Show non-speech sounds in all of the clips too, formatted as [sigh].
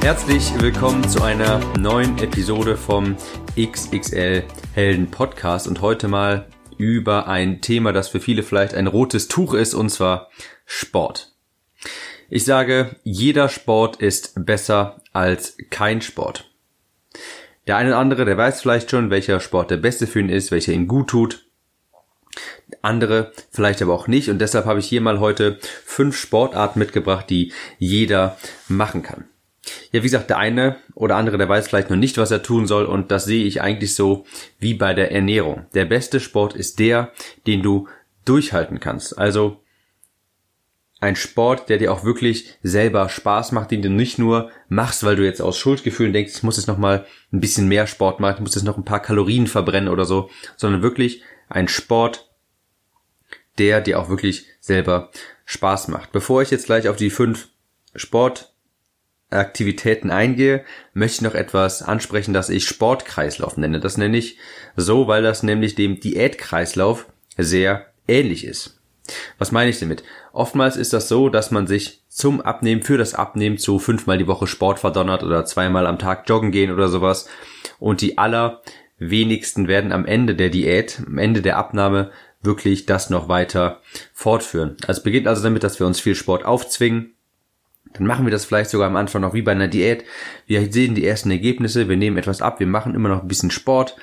Herzlich willkommen zu einer neuen Episode vom XXL Helden Podcast und heute mal über ein Thema, das für viele vielleicht ein rotes Tuch ist, und zwar Sport. Ich sage, jeder Sport ist besser als kein Sport. Der eine oder andere, der weiß vielleicht schon, welcher Sport der beste für ihn ist, welcher ihm gut tut. Andere vielleicht aber auch nicht und deshalb habe ich hier mal heute fünf Sportarten mitgebracht, die jeder machen kann. Ja, wie gesagt, der eine oder andere, der weiß vielleicht noch nicht, was er tun soll und das sehe ich eigentlich so wie bei der Ernährung. Der beste Sport ist der, den du durchhalten kannst. Also ein Sport, der dir auch wirklich selber Spaß macht, den du nicht nur machst, weil du jetzt aus Schuldgefühlen denkst, ich muss jetzt noch mal ein bisschen mehr Sport machen, ich muss jetzt noch ein paar Kalorien verbrennen oder so, sondern wirklich ein Sport, der dir auch wirklich selber Spaß macht. Bevor ich jetzt gleich auf die fünf Sport Aktivitäten eingehe, möchte ich noch etwas ansprechen, das ich Sportkreislauf nenne. Das nenne ich so, weil das nämlich dem Diätkreislauf sehr ähnlich ist. Was meine ich damit? Oftmals ist das so, dass man sich zum Abnehmen, für das Abnehmen zu fünfmal die Woche Sport verdonnert oder zweimal am Tag joggen gehen oder sowas. Und die allerwenigsten werden am Ende der Diät, am Ende der Abnahme wirklich das noch weiter fortführen. Also es beginnt also damit, dass wir uns viel Sport aufzwingen, dann machen wir das vielleicht sogar am Anfang noch wie bei einer Diät. Wir sehen die ersten Ergebnisse, wir nehmen etwas ab, wir machen immer noch ein bisschen Sport.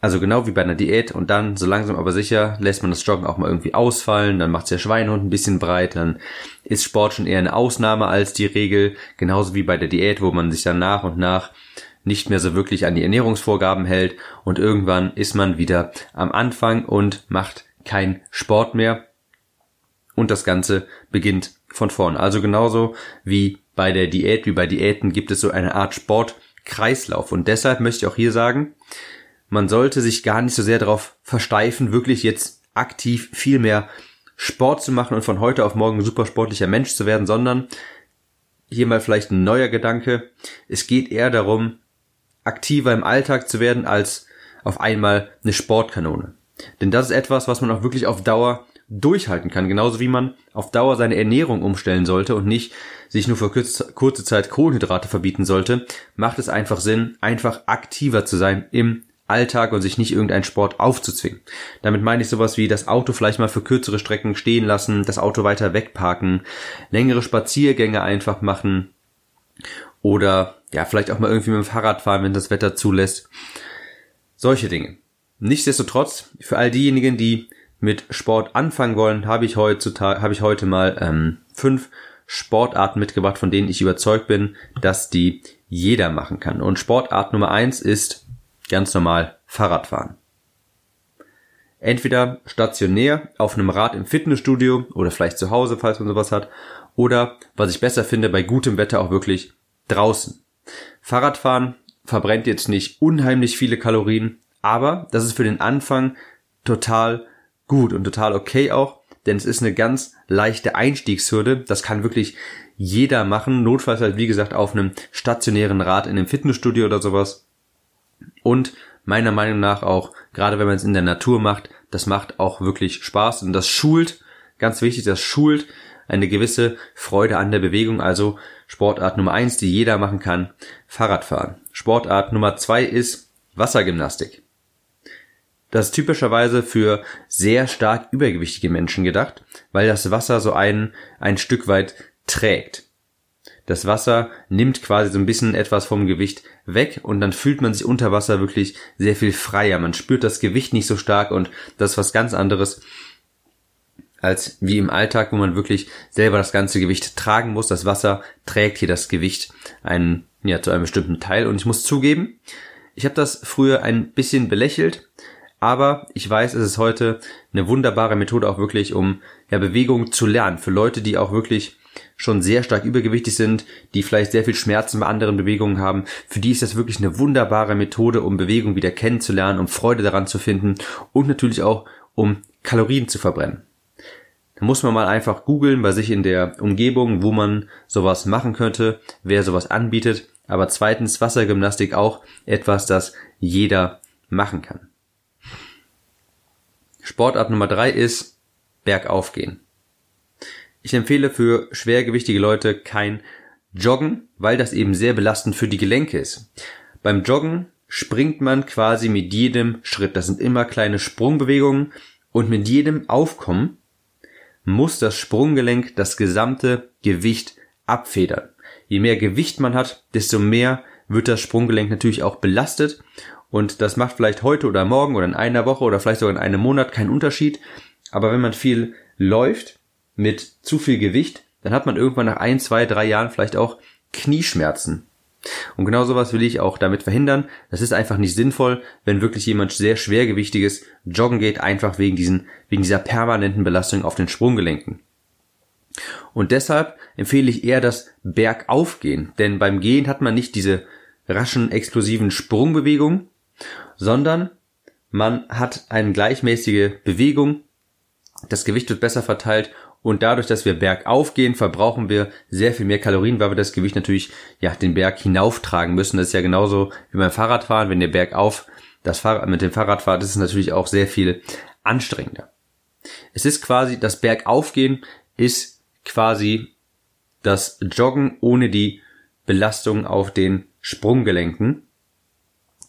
Also genau wie bei einer Diät. Und dann so langsam aber sicher lässt man das Joggen auch mal irgendwie ausfallen, dann macht der Schweinehund ein bisschen breit, dann ist Sport schon eher eine Ausnahme als die Regel, genauso wie bei der Diät, wo man sich dann nach und nach nicht mehr so wirklich an die Ernährungsvorgaben hält. Und irgendwann ist man wieder am Anfang und macht kein Sport mehr und das Ganze beginnt von vorn. Also genauso wie bei der Diät, wie bei Diäten gibt es so eine Art Sportkreislauf. Und deshalb möchte ich auch hier sagen, man sollte sich gar nicht so sehr darauf versteifen, wirklich jetzt aktiv viel mehr Sport zu machen und von heute auf morgen ein super sportlicher Mensch zu werden, sondern hier mal vielleicht ein neuer Gedanke. Es geht eher darum, aktiver im Alltag zu werden, als auf einmal eine Sportkanone. Denn das ist etwas, was man auch wirklich auf Dauer durchhalten kann. Genauso wie man auf Dauer seine Ernährung umstellen sollte und nicht sich nur für kurze Zeit Kohlenhydrate verbieten sollte, macht es einfach Sinn, einfach aktiver zu sein im Alltag und sich nicht irgendeinen Sport aufzuzwingen. Damit meine ich sowas wie das Auto vielleicht mal für kürzere Strecken stehen lassen, das Auto weiter wegparken, längere Spaziergänge einfach machen oder ja, vielleicht auch mal irgendwie mit dem Fahrrad fahren, wenn das Wetter zulässt. Solche Dinge. Nichtsdestotrotz, für all diejenigen, die mit Sport anfangen wollen, habe ich heutzutage, ich heute mal ähm, fünf Sportarten mitgebracht, von denen ich überzeugt bin, dass die jeder machen kann. Und Sportart Nummer eins ist ganz normal Fahrradfahren. Entweder stationär auf einem Rad im Fitnessstudio oder vielleicht zu Hause, falls man sowas hat, oder was ich besser finde, bei gutem Wetter auch wirklich draußen. Fahrradfahren verbrennt jetzt nicht unheimlich viele Kalorien, aber das ist für den Anfang total gut und total okay auch, denn es ist eine ganz leichte Einstiegshürde. Das kann wirklich jeder machen. Notfalls halt, wie gesagt, auf einem stationären Rad in einem Fitnessstudio oder sowas. Und meiner Meinung nach auch, gerade wenn man es in der Natur macht, das macht auch wirklich Spaß und das schult, ganz wichtig, das schult eine gewisse Freude an der Bewegung. Also Sportart Nummer eins, die jeder machen kann, Fahrradfahren. Sportart Nummer zwei ist Wassergymnastik. Das ist typischerweise für sehr stark übergewichtige Menschen gedacht, weil das Wasser so ein, ein Stück weit trägt. Das Wasser nimmt quasi so ein bisschen etwas vom Gewicht weg und dann fühlt man sich unter Wasser wirklich sehr viel freier. Man spürt das Gewicht nicht so stark und das ist was ganz anderes als wie im Alltag, wo man wirklich selber das ganze Gewicht tragen muss. Das Wasser trägt hier das Gewicht einen, ja, zu einem bestimmten Teil und ich muss zugeben, ich habe das früher ein bisschen belächelt, aber ich weiß, es ist heute eine wunderbare Methode auch wirklich, um ja, Bewegung zu lernen. Für Leute, die auch wirklich schon sehr stark übergewichtig sind, die vielleicht sehr viel Schmerzen bei anderen Bewegungen haben, für die ist das wirklich eine wunderbare Methode, um Bewegung wieder kennenzulernen, um Freude daran zu finden und natürlich auch um Kalorien zu verbrennen. Da muss man mal einfach googeln bei sich in der Umgebung, wo man sowas machen könnte, wer sowas anbietet. Aber zweitens Wassergymnastik auch etwas, das jeder machen kann. Sportart Nummer drei ist Bergauf gehen. Ich empfehle für schwergewichtige Leute kein Joggen, weil das eben sehr belastend für die Gelenke ist. Beim Joggen springt man quasi mit jedem Schritt. Das sind immer kleine Sprungbewegungen und mit jedem Aufkommen muss das Sprunggelenk das gesamte Gewicht abfedern. Je mehr Gewicht man hat, desto mehr wird das Sprunggelenk natürlich auch belastet und das macht vielleicht heute oder morgen oder in einer Woche oder vielleicht sogar in einem Monat keinen Unterschied. Aber wenn man viel läuft, mit zu viel Gewicht, dann hat man irgendwann nach ein, zwei, drei Jahren vielleicht auch Knieschmerzen. Und genau sowas will ich auch damit verhindern. Das ist einfach nicht sinnvoll, wenn wirklich jemand sehr schwergewichtiges joggen geht, einfach wegen diesen, wegen dieser permanenten Belastung auf den Sprunggelenken. Und deshalb empfehle ich eher das Bergaufgehen, denn beim Gehen hat man nicht diese raschen, explosiven Sprungbewegungen, sondern man hat eine gleichmäßige Bewegung, das Gewicht wird besser verteilt und dadurch, dass wir bergauf gehen, verbrauchen wir sehr viel mehr Kalorien, weil wir das Gewicht natürlich ja den Berg hinauftragen müssen. Das ist ja genauso wie beim Fahrradfahren. Wenn ihr bergauf das Fahrrad mit dem Fahrrad fahrt, ist es natürlich auch sehr viel anstrengender. Es ist quasi das Bergaufgehen ist quasi das Joggen ohne die Belastung auf den Sprunggelenken.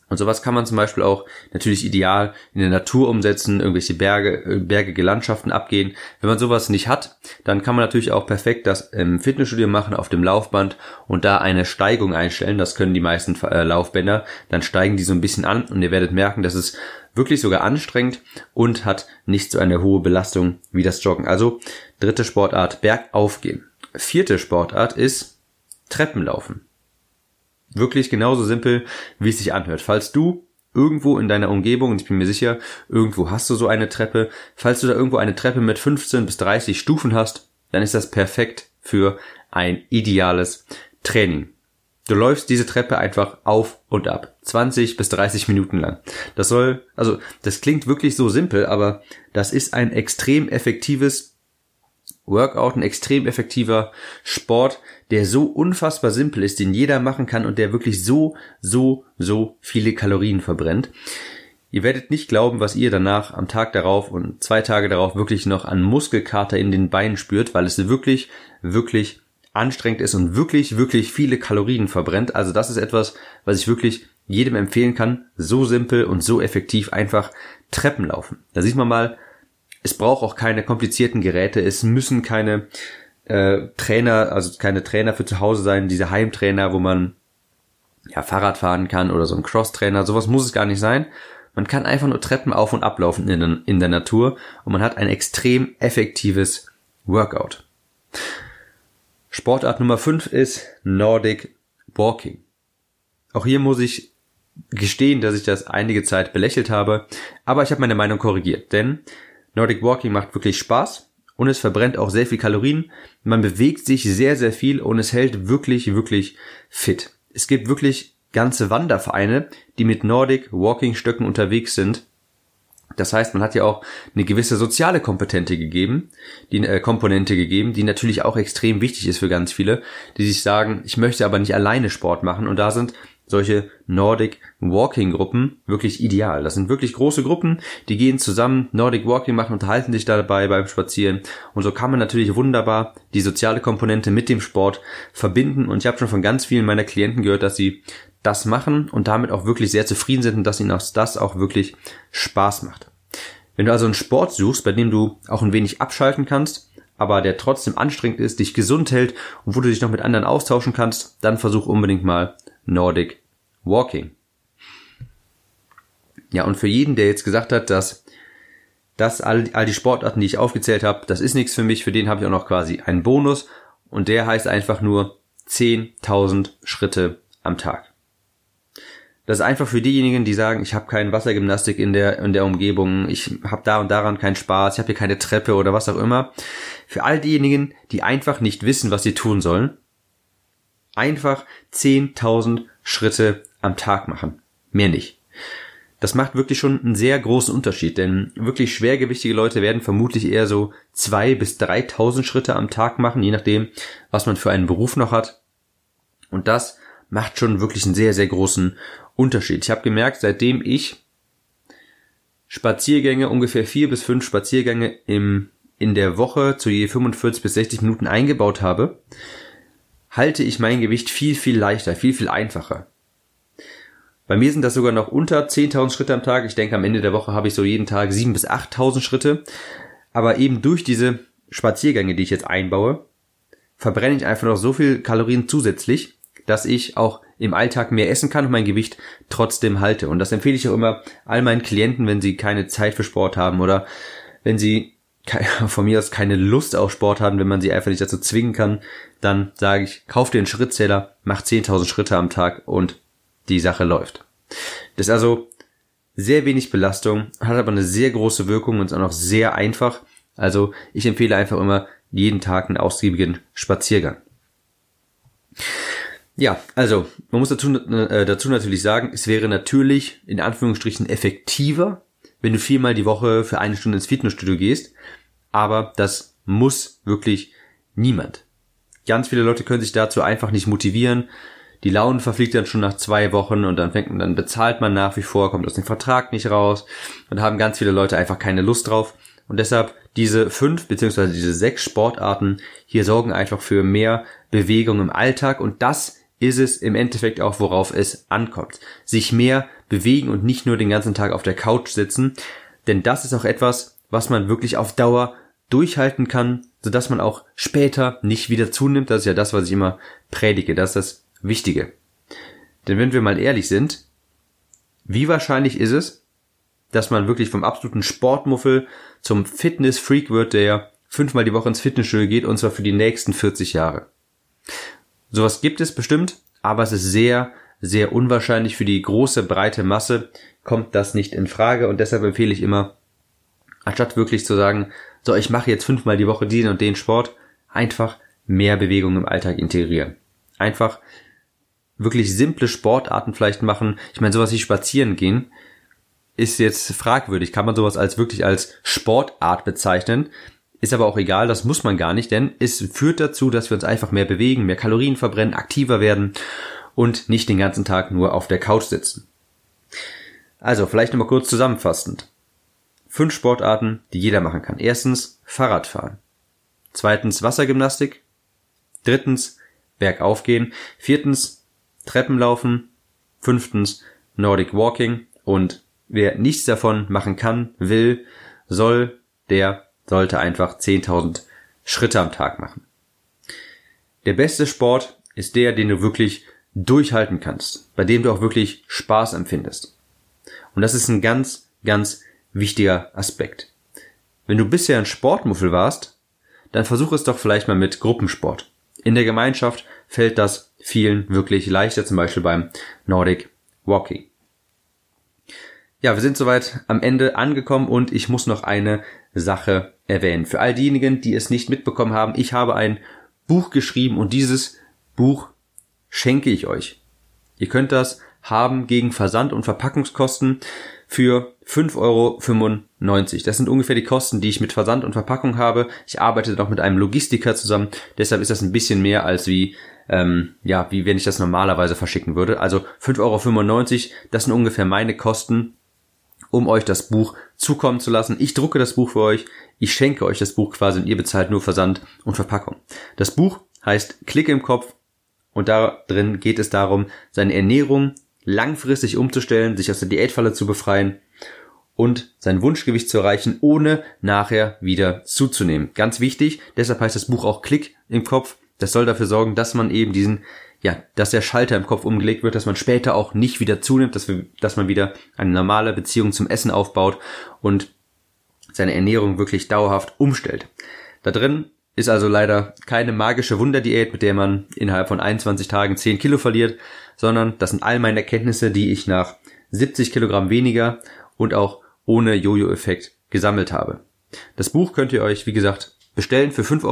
Und sowas kann man zum Beispiel auch natürlich ideal in der Natur umsetzen, irgendwelche Berge, äh, bergige Landschaften abgehen. Wenn man sowas nicht hat, dann kann man natürlich auch perfekt das im Fitnessstudio machen auf dem Laufband und da eine Steigung einstellen. Das können die meisten äh, Laufbänder. Dann steigen die so ein bisschen an und ihr werdet merken, dass es wirklich sogar anstrengend und hat nicht so eine hohe Belastung wie das Joggen. Also dritte Sportart, Bergaufgehen. Vierte Sportart ist Treppenlaufen. Wirklich genauso simpel, wie es sich anhört. Falls du irgendwo in deiner Umgebung, und ich bin mir sicher, irgendwo hast du so eine Treppe, falls du da irgendwo eine Treppe mit 15 bis 30 Stufen hast, dann ist das perfekt für ein ideales Training. Du läufst diese Treppe einfach auf und ab. 20 bis 30 Minuten lang. Das soll, also, das klingt wirklich so simpel, aber das ist ein extrem effektives Workout, ein extrem effektiver Sport, der so unfassbar simpel ist, den jeder machen kann und der wirklich so, so, so viele Kalorien verbrennt. Ihr werdet nicht glauben, was ihr danach am Tag darauf und zwei Tage darauf wirklich noch an Muskelkater in den Beinen spürt, weil es wirklich, wirklich anstrengend ist und wirklich, wirklich viele Kalorien verbrennt. Also das ist etwas, was ich wirklich jedem empfehlen kann. So simpel und so effektiv einfach Treppen laufen. Da sieht man mal, es braucht auch keine komplizierten Geräte. Es müssen keine äh, Trainer, also keine Trainer für zu Hause sein, diese Heimtrainer, wo man ja Fahrrad fahren kann oder so ein Crosstrainer. Sowas muss es gar nicht sein. Man kann einfach nur Treppen auf und ablaufen in, in der Natur und man hat ein extrem effektives Workout. Sportart Nummer 5 ist Nordic Walking. Auch hier muss ich gestehen, dass ich das einige Zeit belächelt habe, aber ich habe meine Meinung korrigiert, denn Nordic Walking macht wirklich Spaß und es verbrennt auch sehr viel Kalorien. Man bewegt sich sehr, sehr viel und es hält wirklich, wirklich fit. Es gibt wirklich ganze Wandervereine, die mit Nordic Walking Stöcken unterwegs sind. Das heißt, man hat ja auch eine gewisse soziale Kompetente gegeben, die äh, Komponente gegeben, die natürlich auch extrem wichtig ist für ganz viele, die sich sagen, ich möchte aber nicht alleine Sport machen und da sind solche Nordic Walking Gruppen wirklich ideal. Das sind wirklich große Gruppen, die gehen zusammen Nordic Walking machen, unterhalten sich dabei beim Spazieren und so kann man natürlich wunderbar die soziale Komponente mit dem Sport verbinden und ich habe schon von ganz vielen meiner Klienten gehört, dass sie das machen und damit auch wirklich sehr zufrieden sind und dass ihnen das auch wirklich Spaß macht. Wenn du also einen Sport suchst, bei dem du auch ein wenig abschalten kannst, aber der trotzdem anstrengend ist, dich gesund hält und wo du dich noch mit anderen austauschen kannst, dann versuch unbedingt mal Nordic Walking. Ja, und für jeden, der jetzt gesagt hat, dass das all, all die Sportarten, die ich aufgezählt habe, das ist nichts für mich, für den habe ich auch noch quasi einen Bonus und der heißt einfach nur 10.000 Schritte am Tag. Das ist einfach für diejenigen, die sagen, ich habe keine Wassergymnastik in der in der Umgebung, ich habe da und daran keinen Spaß, ich habe hier keine Treppe oder was auch immer. Für all diejenigen, die einfach nicht wissen, was sie tun sollen, einfach 10.000 Schritte am Tag machen. Mehr nicht. Das macht wirklich schon einen sehr großen Unterschied, denn wirklich schwergewichtige Leute werden vermutlich eher so zwei bis 3.000 Schritte am Tag machen, je nachdem, was man für einen Beruf noch hat. Und das macht schon wirklich einen sehr, sehr großen Unterschied. Ich habe gemerkt, seitdem ich Spaziergänge, ungefähr vier bis fünf Spaziergänge im, in der Woche zu je 45 bis 60 Minuten eingebaut habe, halte ich mein Gewicht viel, viel leichter, viel, viel einfacher. Bei mir sind das sogar noch unter 10.000 Schritte am Tag. Ich denke, am Ende der Woche habe ich so jeden Tag 7.000 bis 8.000 Schritte. Aber eben durch diese Spaziergänge, die ich jetzt einbaue, verbrenne ich einfach noch so viel Kalorien zusätzlich, dass ich auch im Alltag mehr essen kann und mein Gewicht trotzdem halte. Und das empfehle ich auch immer all meinen Klienten, wenn sie keine Zeit für Sport haben oder wenn sie [laughs] von mir aus keine Lust auf Sport haben, wenn man sie einfach nicht dazu zwingen kann, dann sage ich, kauf dir einen Schrittzähler, mach 10.000 Schritte am Tag und die Sache läuft. Das ist also sehr wenig Belastung, hat aber eine sehr große Wirkung und ist auch noch sehr einfach. Also ich empfehle einfach immer jeden Tag einen ausgiebigen Spaziergang. Ja, also man muss dazu, äh, dazu natürlich sagen, es wäre natürlich in Anführungsstrichen effektiver, wenn du viermal die Woche für eine Stunde ins Fitnessstudio gehst, aber das muss wirklich niemand. Ganz viele Leute können sich dazu einfach nicht motivieren. Die Laune verfliegt dann schon nach zwei Wochen und dann fängt man, dann bezahlt man nach wie vor, kommt aus dem Vertrag nicht raus und haben ganz viele Leute einfach keine Lust drauf. Und deshalb diese fünf beziehungsweise diese sechs Sportarten hier sorgen einfach für mehr Bewegung im Alltag und das ist es im Endeffekt auch, worauf es ankommt. Sich mehr bewegen und nicht nur den ganzen Tag auf der Couch sitzen, denn das ist auch etwas, was man wirklich auf Dauer durchhalten kann, sodass man auch später nicht wieder zunimmt. Das ist ja das, was ich immer predige. Das ist das Wichtige. Denn wenn wir mal ehrlich sind, wie wahrscheinlich ist es, dass man wirklich vom absoluten Sportmuffel zum Fitness-Freak wird, der fünfmal die Woche ins Fitnessstudio geht und zwar für die nächsten 40 Jahre. Sowas gibt es bestimmt, aber es ist sehr, sehr unwahrscheinlich für die große, breite Masse kommt das nicht in Frage und deshalb empfehle ich immer, anstatt wirklich zu sagen, so, ich mache jetzt fünfmal die Woche den und den Sport, einfach mehr Bewegung im Alltag integrieren. Einfach wirklich simple Sportarten vielleicht machen. Ich meine, sowas wie spazieren gehen ist jetzt fragwürdig. Kann man sowas als wirklich als Sportart bezeichnen? Ist aber auch egal, das muss man gar nicht, denn es führt dazu, dass wir uns einfach mehr bewegen, mehr Kalorien verbrennen, aktiver werden und nicht den ganzen Tag nur auf der Couch sitzen. Also, vielleicht nochmal kurz zusammenfassend. Fünf Sportarten, die jeder machen kann. Erstens Fahrradfahren. Zweitens Wassergymnastik. Drittens Bergaufgehen. Viertens Treppenlaufen. Fünftens Nordic Walking. Und wer nichts davon machen kann, will, soll, der sollte einfach 10.000 Schritte am Tag machen. Der beste Sport ist der, den du wirklich durchhalten kannst, bei dem du auch wirklich Spaß empfindest. Und das ist ein ganz, ganz wichtiger Aspekt. Wenn du bisher ein Sportmuffel warst, dann versuch es doch vielleicht mal mit Gruppensport. In der Gemeinschaft fällt das vielen wirklich leichter, zum Beispiel beim Nordic Walking. Ja, wir sind soweit am Ende angekommen und ich muss noch eine Sache erwähnen. Für all diejenigen, die es nicht mitbekommen haben, ich habe ein Buch geschrieben und dieses Buch schenke ich euch. Ihr könnt das haben gegen Versand und Verpackungskosten für 5,95 Euro. Das sind ungefähr die Kosten, die ich mit Versand und Verpackung habe. Ich arbeite noch mit einem Logistiker zusammen, deshalb ist das ein bisschen mehr als wie ähm, ja, wie wenn ich das normalerweise verschicken würde. Also 5,95 Euro, das sind ungefähr meine Kosten um euch das Buch zukommen zu lassen. Ich drucke das Buch für euch, ich schenke euch das Buch quasi und ihr bezahlt nur Versand und Verpackung. Das Buch heißt Klick im Kopf und da drin geht es darum, seine Ernährung langfristig umzustellen, sich aus der Diätfalle zu befreien und sein Wunschgewicht zu erreichen, ohne nachher wieder zuzunehmen. Ganz wichtig, deshalb heißt das Buch auch Klick im Kopf. Das soll dafür sorgen, dass man eben diesen ja, dass der Schalter im Kopf umgelegt wird, dass man später auch nicht wieder zunimmt, dass, wir, dass man wieder eine normale Beziehung zum Essen aufbaut und seine Ernährung wirklich dauerhaft umstellt. Da drin Ist also leider keine magische Wunderdiät, mit der man innerhalb von 21 Tagen 10 Kilo verliert, sondern das sind all meine Erkenntnisse, die ich nach 70 Kilogramm weniger und auch ohne Jojo-Effekt gesammelt habe. Das Buch könnt ihr euch, wie gesagt, bestellen für 5,95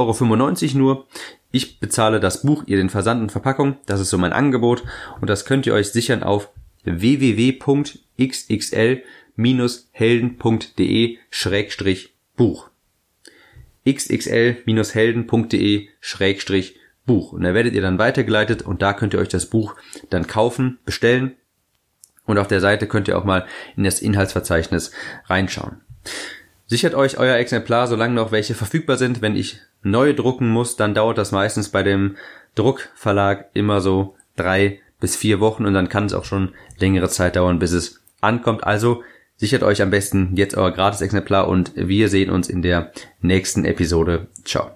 Euro nur. Ich bezahle das Buch, ihr den Versand und Verpackung. Das ist so mein Angebot. Und das könnt ihr euch sichern auf www.xxl-helden.de-buch xxl-helden.de-buch und da werdet ihr dann weitergeleitet und da könnt ihr euch das Buch dann kaufen, bestellen und auf der Seite könnt ihr auch mal in das Inhaltsverzeichnis reinschauen. Sichert euch euer Exemplar, solange noch welche verfügbar sind. Wenn ich neue drucken muss, dann dauert das meistens bei dem Druckverlag immer so drei bis vier Wochen und dann kann es auch schon längere Zeit dauern, bis es ankommt. Also sichert euch am besten jetzt euer Gratis-Exemplar und wir sehen uns in der nächsten Episode. Ciao.